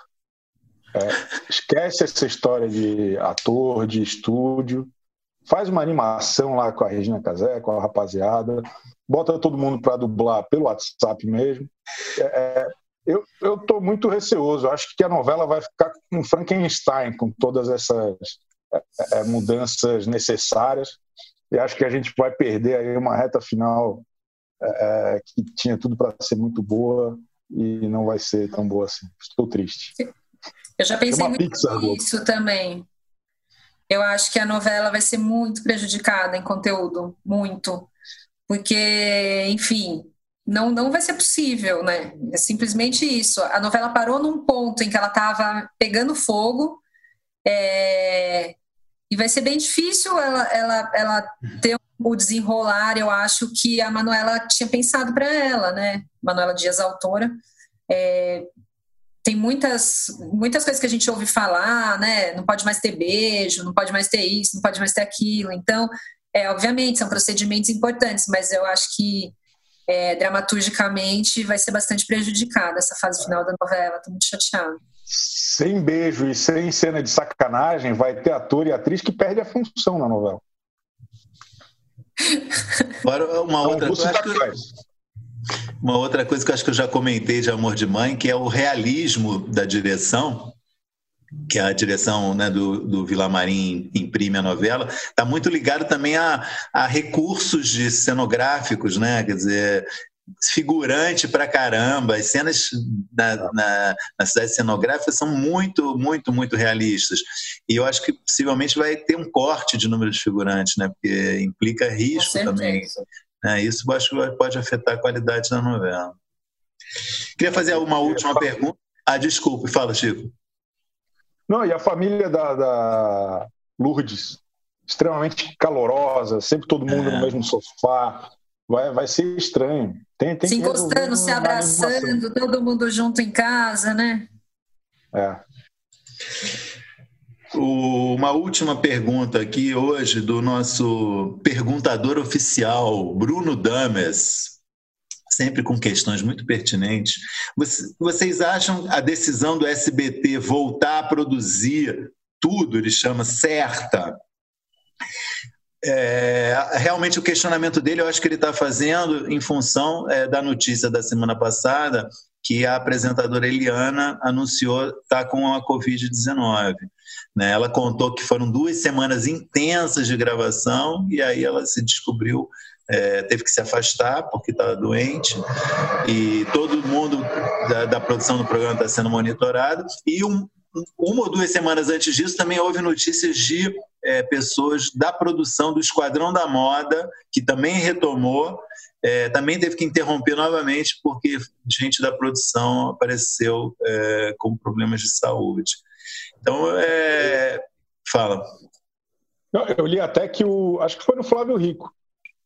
É, esquece essa história de ator, de estúdio, faz uma animação lá com a Regina Casé, com a rapaziada, bota todo mundo para dublar pelo WhatsApp mesmo. É, é eu estou muito receoso. Acho que a novela vai ficar com Frankenstein, com todas essas é, é, mudanças necessárias. E acho que a gente vai perder aí uma reta final é, é que tinha tudo para ser muito boa e não vai ser tão boa assim. Estou triste. Eu já pensei muito nisso também. Eu acho que a novela vai ser muito prejudicada em conteúdo, muito. Porque, enfim, não, não vai ser possível, né? É simplesmente isso. A novela parou num ponto em que ela estava pegando fogo é, e vai ser bem difícil ela, ela, ela ter o desenrolar, eu acho, que a Manuela tinha pensado para ela, né? Manuela Dias, autora. É, tem muitas, muitas coisas que a gente ouve falar, né? Não pode mais ter beijo, não pode mais ter isso, não pode mais ter aquilo. Então, é, obviamente, são procedimentos importantes, mas eu acho que é, dramaturgicamente vai ser bastante prejudicada essa fase final da novela. Estou muito chateada. Sem beijo e sem cena de sacanagem, vai ter ator e atriz que perde a função na novela. Agora, uma outra coisa. Uma outra coisa que eu acho que eu já comentei de Amor de Mãe, que é o realismo da direção, que a direção né, do, do Vilamarim imprime a novela, está muito ligado também a, a recursos de cenográficos, né? Quer dizer, figurante pra caramba. As cenas na, na, na, cidade cenográfica são muito, muito, muito realistas. E eu acho que possivelmente vai ter um corte de número de figurantes, né? Porque implica risco também. É, isso acho que pode afetar a qualidade da novela. Queria fazer uma última pergunta. Ah, desculpe, fala, Chico. Não, e a família da, da Lourdes, extremamente calorosa, sempre todo mundo é. no mesmo sofá. Vai, vai ser estranho. Tem, tem se encostando, se abraçando, todo mundo junto em casa, né? É. Uma última pergunta aqui hoje do nosso perguntador oficial, Bruno Dames, sempre com questões muito pertinentes. Vocês acham a decisão do SBT voltar a produzir tudo, ele chama certa? É, realmente o questionamento dele, eu acho que ele está fazendo em função é, da notícia da semana passada que a apresentadora Eliana anunciou estar tá com a Covid-19. Né? Ela contou que foram duas semanas intensas de gravação e aí ela se descobriu, é, teve que se afastar porque estava doente e todo mundo da, da produção do programa está sendo monitorado e um, uma ou duas semanas antes disso, também houve notícias de é, pessoas da produção do Esquadrão da Moda, que também retomou, é, também teve que interromper novamente porque gente da produção apareceu é, com problemas de saúde. Então, é, fala. Eu li até que o. Acho que foi no Flávio Rico,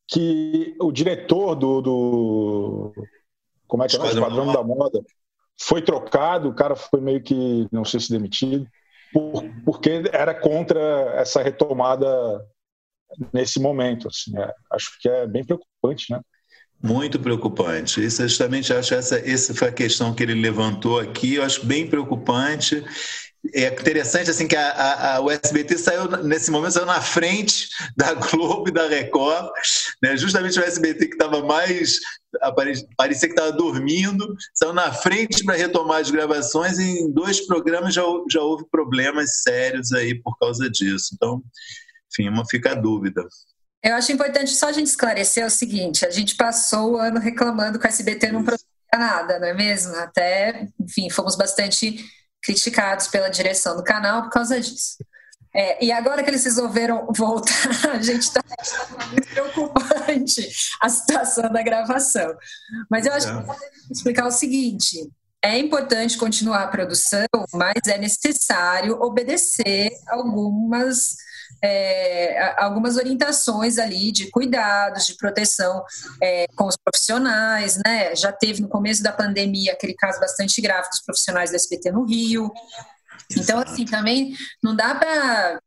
que o diretor do. do como é que é? O Esquadrão da Moda foi trocado, o cara foi meio que, não sei se demitido, por, porque era contra essa retomada nesse momento. Assim, é, acho que é bem preocupante, né? Muito preocupante. Isso justamente acho essa essa foi a questão que ele levantou aqui. Eu acho bem preocupante é interessante assim que a, a, a, o SBT saiu nesse momento saiu na frente da Globo e da Record, né? justamente o SBT que estava mais parecia que estava dormindo, saiu na frente para retomar as gravações e em dois programas já, já houve problemas sérios aí por causa disso. Então, enfim, uma fica a dúvida. Eu acho importante só a gente esclarecer o seguinte: a gente passou o ano reclamando que o SBT não produzia nada, não é mesmo? Até, enfim, fomos bastante criticados pela direção do canal por causa disso. É, e agora que eles resolveram voltar, a gente está muito preocupante a situação da gravação. Mas eu acho que vou explicar o seguinte: é importante continuar a produção, mas é necessário obedecer algumas é, algumas orientações ali de cuidados, de proteção é, com os profissionais, né? Já teve no começo da pandemia aquele caso bastante grave dos profissionais da SBT no Rio. Então, assim, também não dá para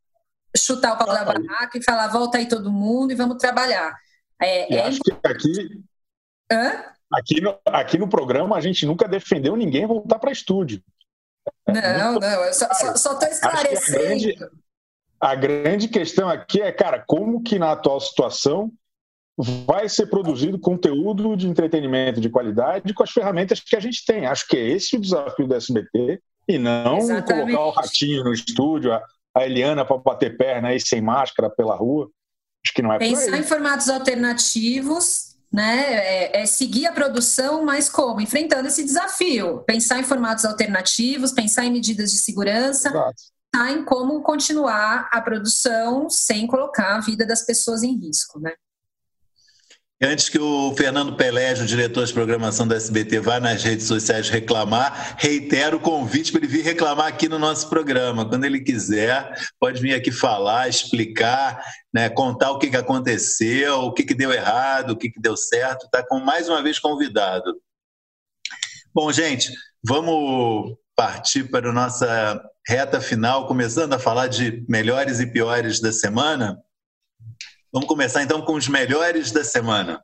chutar o pau da barraca e falar volta aí todo mundo e vamos trabalhar. É, é... acho que aqui, Hã? aqui, no, aqui no programa a gente nunca defendeu ninguém voltar para estúdio. Não, não, eu só estou esclarecendo a grande questão aqui é, cara, como que na atual situação vai ser produzido conteúdo de entretenimento de qualidade com as ferramentas que a gente tem. Acho que é esse o desafio do SBT e não Exatamente. colocar o ratinho no estúdio, a, a Eliana para bater perna aí sem máscara pela rua. Acho que não é Pensar em formatos alternativos, né? É, é, seguir a produção, mas como? Enfrentando esse desafio. Pensar em formatos alternativos, pensar em medidas de segurança. Exato em como continuar a produção sem colocar a vida das pessoas em risco, né? Antes que o Fernando Pelégio, diretor de programação da SBT, vá nas redes sociais reclamar, reitero o convite para ele vir reclamar aqui no nosso programa. Quando ele quiser, pode vir aqui falar, explicar, né, contar o que, que aconteceu, o que, que deu errado, o que, que deu certo. Está com mais uma vez convidado. Bom, gente, vamos partir para a nossa reta final, começando a falar de melhores e piores da semana. Vamos começar então com os melhores da semana.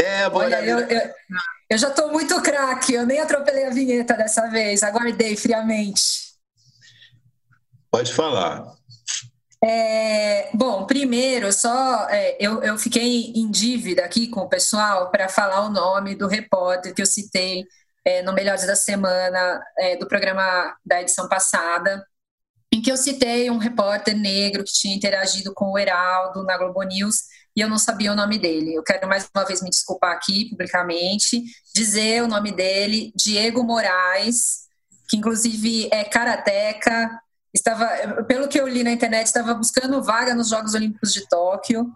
É, Olha, eu, eu, eu já estou muito craque, eu nem atropelei a vinheta dessa vez, aguardei friamente. Pode falar. É, bom, primeiro, só é, eu, eu fiquei em dívida aqui com o pessoal para falar o nome do repórter que eu citei é, no Melhores da Semana é, do programa da edição passada, em que eu citei um repórter negro que tinha interagido com o Heraldo na Globo News e eu não sabia o nome dele. Eu quero mais uma vez me desculpar aqui publicamente, dizer o nome dele, Diego Moraes, que inclusive é karateca, estava, pelo que eu li na internet, estava buscando vaga nos Jogos Olímpicos de Tóquio.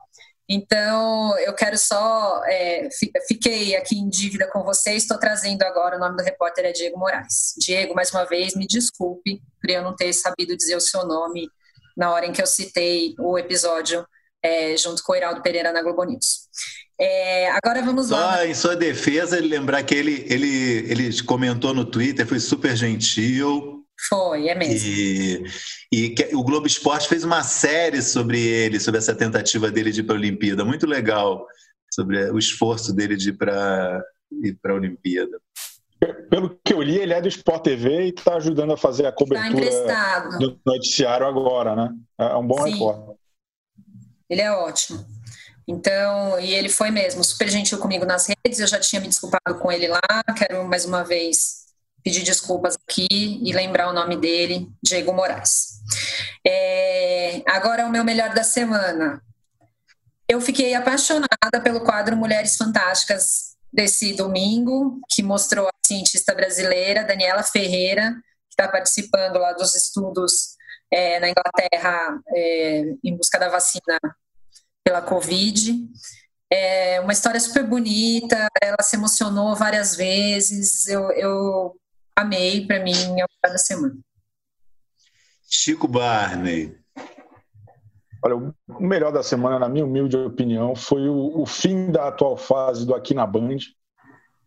Então, eu quero só. É, fiquei aqui em dívida com vocês, estou trazendo agora o nome do repórter é Diego Moraes. Diego, mais uma vez, me desculpe por eu não ter sabido dizer o seu nome na hora em que eu citei o episódio é, junto com o Heraldo Pereira na Globo News. É, agora vamos Só lá. em sua defesa, lembrar que ele, ele, ele comentou no Twitter, foi super gentil, foi, é mesmo. E, e o Globo Esporte fez uma série sobre ele, sobre essa tentativa dele de ir para a Olimpíada. Muito legal, sobre o esforço dele de ir para a Olimpíada. Pelo que eu li, ele é do Sport TV e está ajudando a fazer a tá cobertura do noticiário agora, né? É um bom Sim. repórter. Ele é ótimo. Então, e ele foi mesmo super gentil comigo nas redes, eu já tinha me desculpado com ele lá, quero mais uma vez pedir desculpas aqui e lembrar o nome dele, Diego Moraes. É, agora o meu melhor da semana. Eu fiquei apaixonada pelo quadro Mulheres Fantásticas desse domingo, que mostrou a cientista brasileira Daniela Ferreira, que está participando lá dos estudos é, na Inglaterra é, em busca da vacina pela Covid. É uma história super bonita, ela se emocionou várias vezes. Eu, eu amei, para mim, é o da semana. Chico Barney. Olha, o melhor da semana, na minha humilde opinião, foi o, o fim da atual fase do Aqui na Band.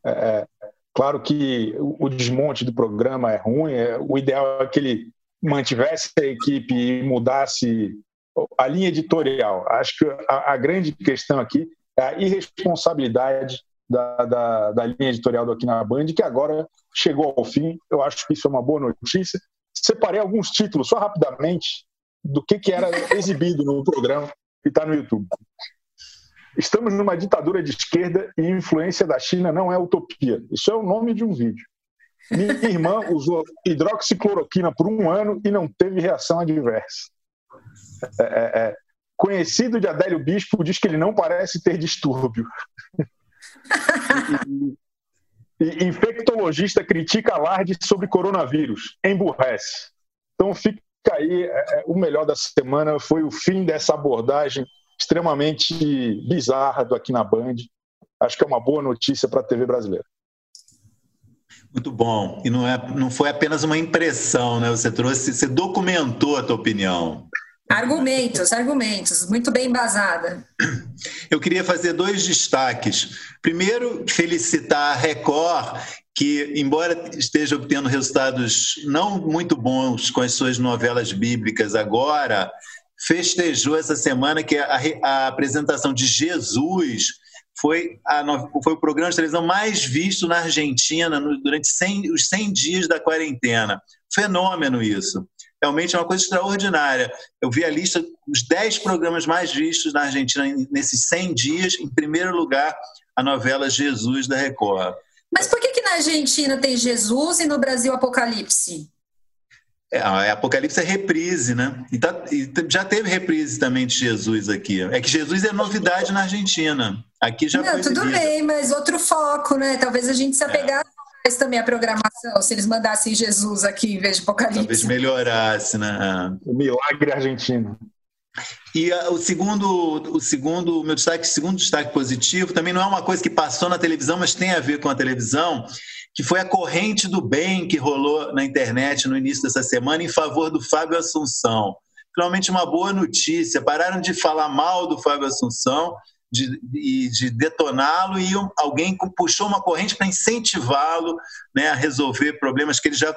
É, é claro que o desmonte do programa é ruim, é, o ideal é que ele mantivesse a equipe e mudasse a linha editorial. Acho que a, a grande questão aqui é a irresponsabilidade da, da, da, linha editorial do Aqui na Band, que agora chegou ao fim. Eu acho que isso é uma boa notícia. Separei alguns títulos, só rapidamente, do que, que era exibido no programa que está no YouTube. Estamos numa ditadura de esquerda e influência da China não é utopia. Isso é o nome de um vídeo. Minha irmã usou hidroxicloroquina por um ano e não teve reação adversa. É, é, é. Conhecido de Adélio Bispo diz que ele não parece ter distúrbio. e, e, infectologista critica alarde sobre coronavírus. Emburrece. Então fica aí, é, é, o melhor da semana foi o fim dessa abordagem extremamente bizarra do aqui na Band. Acho que é uma boa notícia para a TV brasileira. Muito bom. E não, é, não foi apenas uma impressão, né? Você trouxe, você documentou a tua opinião. Argumentos, argumentos, muito bem embasada. Eu queria fazer dois destaques. Primeiro, felicitar a Record, que, embora esteja obtendo resultados não muito bons com as suas novelas bíblicas agora, festejou essa semana que a, a apresentação de Jesus foi, a, foi o programa de televisão mais visto na Argentina no, durante 100, os 100 dias da quarentena. Fenômeno isso. Realmente é uma coisa extraordinária. Eu vi a lista, os 10 programas mais vistos na Argentina nesses 100 dias. Em primeiro lugar, a novela Jesus da Record. Mas por que, que na Argentina tem Jesus e no Brasil Apocalipse? É, a Apocalipse é reprise, né? E, tá, e, já teve reprise também de Jesus aqui. É que Jesus é novidade na Argentina. Aqui já Não, tudo bem, mas outro foco, né? Talvez a gente se apegar mais também a programação, se eles mandassem Jesus aqui em vez de Apocalipse. Talvez melhorasse, né? O milagre argentino. E uh, o segundo, o segundo, meu destaque, segundo destaque positivo, também não é uma coisa que passou na televisão, mas tem a ver com a televisão, que foi a corrente do bem que rolou na internet no início dessa semana em favor do Fábio Assunção. Finalmente uma boa notícia. Pararam de falar mal do Fábio Assunção de, de, de detoná-lo e alguém puxou uma corrente para incentivá-lo né, a resolver problemas que ele já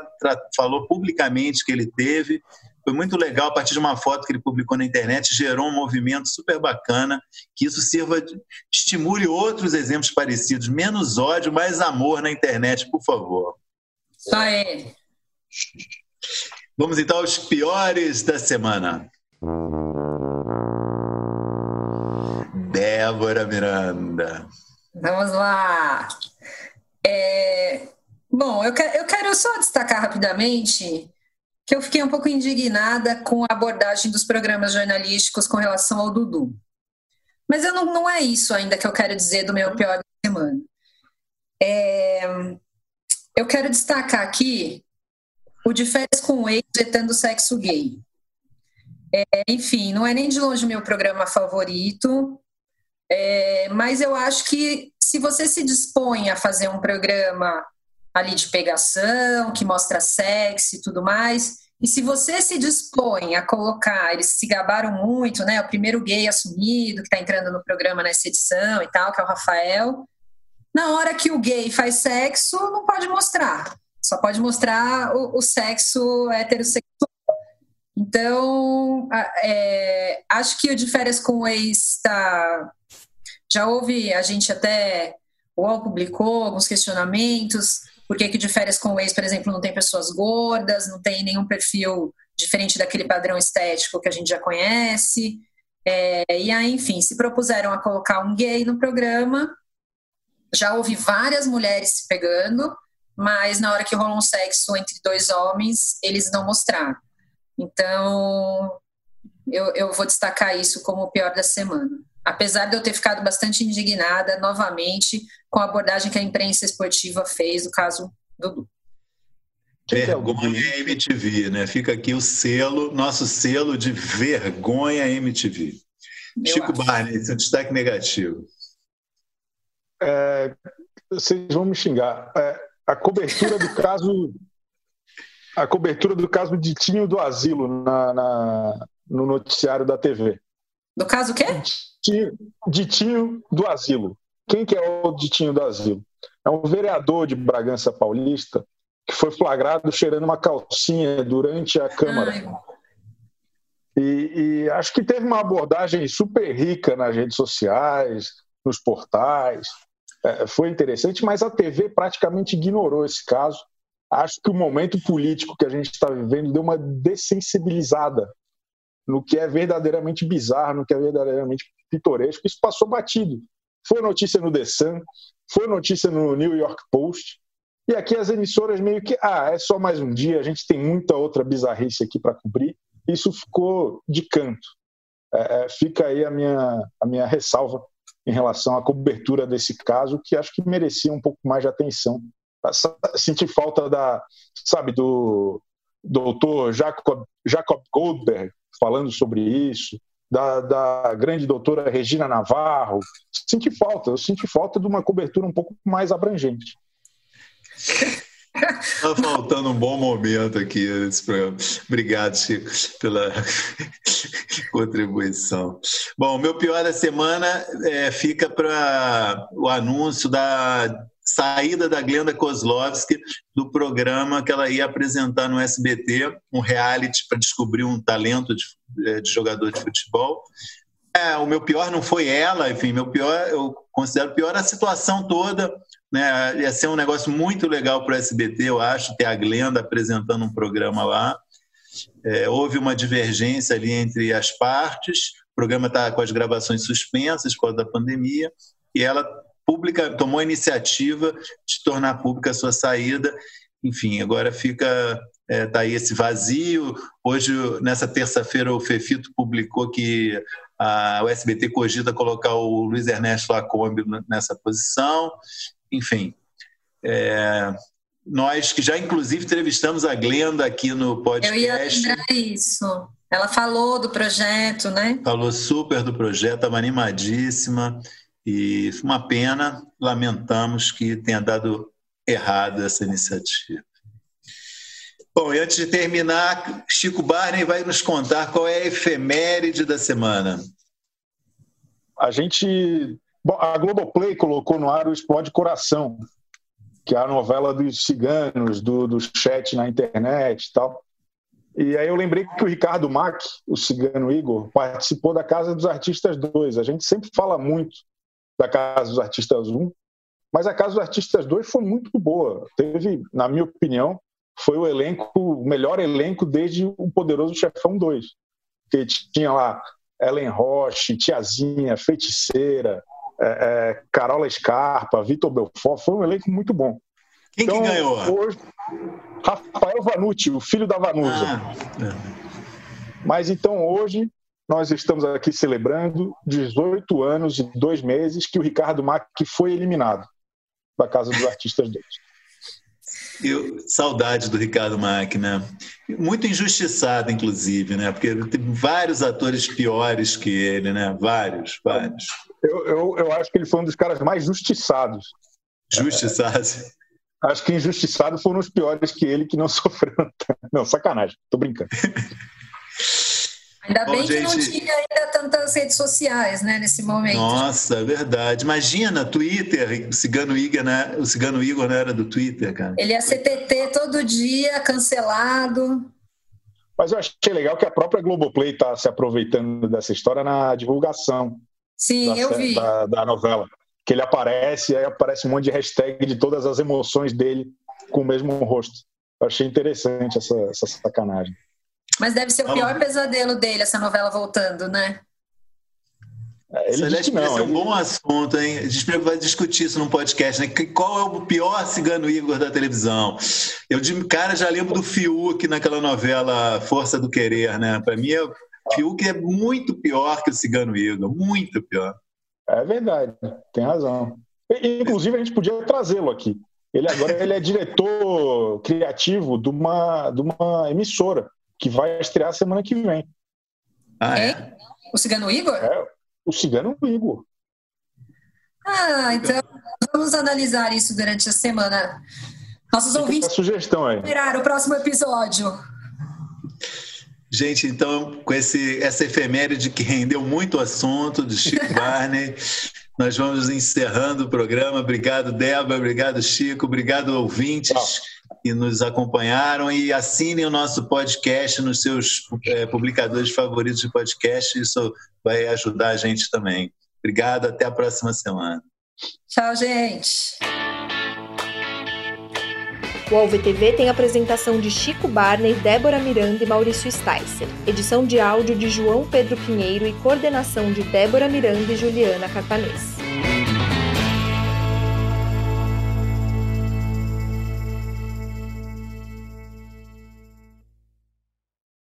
falou publicamente que ele teve. Foi muito legal, a partir de uma foto que ele publicou na internet, gerou um movimento super bacana, que isso sirva, de, estimule outros exemplos parecidos. Menos ódio, mais amor na internet, por favor. Isso aí. Vamos então aos piores da semana. Débora Miranda. Vamos lá. É, Bom, eu quero, eu quero só destacar rapidamente que eu fiquei um pouco indignada com a abordagem dos programas jornalísticos com relação ao Dudu. Mas eu não, não é isso ainda que eu quero dizer do meu pior da semana. É, eu quero destacar aqui o de férias com o ex vetando sexo gay. É, enfim, não é nem de longe meu programa favorito, é, mas eu acho que se você se dispõe a fazer um programa ali de pegação, que mostra sexo e tudo mais, e se você se dispõe a colocar, eles se gabaram muito, né? O primeiro gay assumido que está entrando no programa nessa edição e tal, que é o Rafael. Na hora que o gay faz sexo, não pode mostrar. Só pode mostrar o, o sexo heterossexual. Então, é, acho que o de férias com o ex está. Já houve, a gente até. O UOL publicou alguns questionamentos. Por que, que de férias com o ex, por exemplo, não tem pessoas gordas, não tem nenhum perfil diferente daquele padrão estético que a gente já conhece. É, e aí, enfim, se propuseram a colocar um gay no programa. Já houve várias mulheres se pegando, mas na hora que rolou um sexo entre dois homens, eles não mostraram. Então, eu, eu vou destacar isso como o pior da semana. Apesar de eu ter ficado bastante indignada novamente com a abordagem que a imprensa esportiva fez do caso Dudu. Vergonha MTV, né? Fica aqui o selo, nosso selo de vergonha MTV. Eu Chico acho. Barney, seu destaque negativo. É, vocês vão me xingar. É, a cobertura do caso a cobertura do caso Ditinho do Asilo na, na, no noticiário da TV. Do caso o quê? Ditinho, Ditinho do Asilo. Quem que é o Ditinho do Asilo? É um vereador de Bragança Paulista que foi flagrado cheirando uma calcinha durante a Câmara. E, e, acho que teve uma abordagem super rica nas redes sociais, nos portais. É, foi interessante, mas a TV praticamente ignorou esse caso acho que o momento político que a gente está vivendo deu uma dessensibilizada no que é verdadeiramente bizarro, no que é verdadeiramente pitoresco. Isso passou batido. Foi notícia no The Sun, foi notícia no New York Post. E aqui as emissoras meio que, ah, é só mais um dia, a gente tem muita outra bizarrice aqui para cumprir. Isso ficou de canto. É, é, fica aí a minha, a minha ressalva em relação à cobertura desse caso, que acho que merecia um pouco mais de atenção senti falta da, sabe, do doutor Jacob, Jacob Goldberg falando sobre isso, da, da grande doutora Regina Navarro. Senti falta, eu senti falta de uma cobertura um pouco mais abrangente. Está faltando um bom momento aqui nesse programa. Obrigado, Chico, pela contribuição. Bom, meu pior da semana é, fica para o anúncio da saída da Glenda Kozlovski do programa que ela ia apresentar no SBT, um reality para descobrir um talento de, eh, de, jogador de futebol. É, o meu pior não foi ela, enfim, meu pior, eu considero pior a situação toda. Né? Ia ser um negócio muito legal para o SBT, eu acho, ter a Glenda apresentando um programa lá. É, houve uma divergência ali entre as partes, o programa está com as gravações suspensas por causa da pandemia, e ela pública, tomou a iniciativa de tornar pública a sua saída. Enfim, agora fica é, tá aí esse vazio. Hoje, nessa terça-feira, o Fefito publicou que a, o SBT cogita colocar o Luiz Ernesto Lacombe nessa posição. Enfim, é, nós que já inclusive entrevistamos a Glenda aqui no podcast. Eu ia lembrar isso. Ela falou do projeto, né? Falou super do projeto, estava animadíssima. E uma pena, lamentamos que tenha dado errado essa iniciativa. Bom, e antes de terminar, Chico Barney vai nos contar qual é a efeméride da semana. A gente. Bom, a Globoplay colocou no ar o Explode Coração, que é a novela dos ciganos, do, do chat na internet e tal. E aí eu lembrei que o Ricardo Mack, o cigano Igor, participou da Casa dos Artistas 2. A gente sempre fala muito da Casa dos Artistas 1, mas a Casa dos Artistas 2 foi muito boa. Teve, na minha opinião, foi o elenco, o melhor elenco desde o Poderoso Chefão 2. Que tinha lá Ellen Roche, Tiazinha, Feiticeira, é, é, Carola Scarpa, Vitor Belfort, foi um elenco muito bom. Quem então, que ganhou? Hoje, Rafael Vanucci, o filho da Vanusa. Ah, é. Mas então hoje nós estamos aqui celebrando 18 anos e dois meses que o Ricardo Mack foi eliminado da Casa dos Artistas 2. Eu, saudade do Ricardo Mack, né? Muito injustiçado, inclusive, né? Porque tem vários atores piores que ele, né? Vários, vários. Eu, eu, eu acho que ele foi um dos caras mais justiçados. Justiçados. É, acho que injustiçados foram os piores que ele que não sofreram. Não, sacanagem, tô brincando. Ainda Bom, bem gente... que não tinha ainda tantas redes sociais, né, nesse momento. Nossa, é verdade. Imagina, Twitter, o Cigano Igor, né? O Cigano Igor não era do Twitter, cara. Ele ia CTT todo dia, cancelado. Mas eu achei legal que a própria Globoplay está se aproveitando dessa história na divulgação. Sim, da, eu vi. Da, da novela. Que ele aparece, aí aparece um monte de hashtag de todas as emoções dele com o mesmo rosto. Eu achei interessante essa, essa sacanagem. Mas deve ser o pior pesadelo dele, essa novela voltando, né? É, ele não, é um bom assunto, hein? A gente vai discutir isso num podcast, né? Qual é o pior cigano Igor da televisão? Eu de cara já lembro do Fiuk naquela novela Força do Querer, né? Para mim, o Fiuk é muito pior que o cigano Igor, muito pior. É verdade, tem razão. Inclusive, a gente podia trazê-lo aqui. Ele agora ele é diretor criativo de uma, de uma emissora que vai estrear semana que vem. Ah, é? O Cigano Igor? É, o Cigano Igor. Ah, então vamos analisar isso durante a semana. Nossos Fica ouvintes. A sugestão aí. Virar o próximo episódio. Gente, então, com esse, essa efeméride que rendeu muito assunto de Chico Barney, nós vamos encerrando o programa. Obrigado, Débora. Obrigado, Chico. Obrigado, ouvintes. Tchau que nos acompanharam e assinem o nosso podcast nos seus é, publicadores favoritos de podcast. Isso vai ajudar a gente também. Obrigado, até a próxima semana. Tchau, gente. O AlvTV tem apresentação de Chico Barney, Débora Miranda e Maurício Sticer. Edição de áudio de João Pedro Pinheiro e coordenação de Débora Miranda e Juliana Carpanês.